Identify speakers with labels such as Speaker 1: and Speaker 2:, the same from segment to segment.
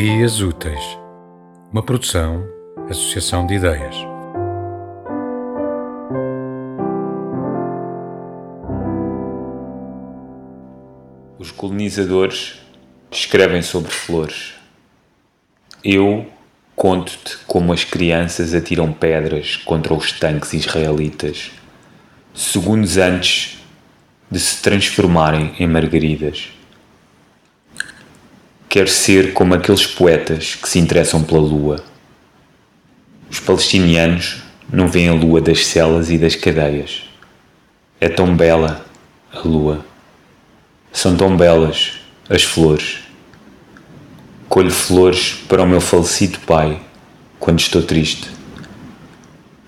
Speaker 1: Ideias Úteis, uma produção, associação de ideias.
Speaker 2: Os colonizadores escrevem sobre flores. Eu conto-te como as crianças atiram pedras contra os tanques israelitas, segundos antes de se transformarem em margaridas. Quero ser como aqueles poetas que se interessam pela lua. Os palestinianos não veem a lua das celas e das cadeias. É tão bela a lua. São tão belas as flores. Colho flores para o meu falecido pai quando estou triste.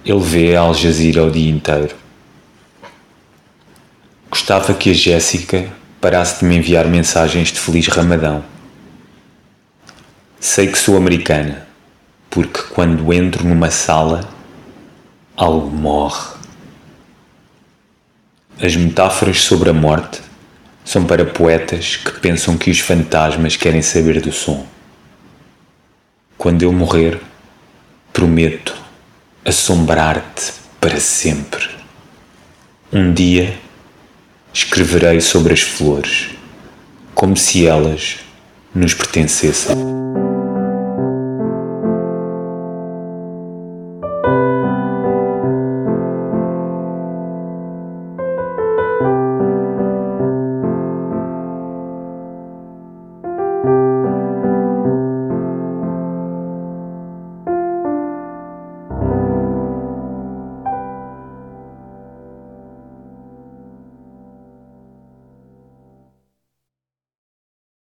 Speaker 2: Ele vê a Al Jazeera o dia inteiro. Gostava que a Jéssica parasse de me enviar mensagens de Feliz Ramadão. Sei que sou americana, porque quando entro numa sala, algo morre. As metáforas sobre a morte são para poetas que pensam que os fantasmas querem saber do som. Quando eu morrer, prometo assombrar-te para sempre. Um dia escreverei sobre as flores, como se elas nos pertencessem.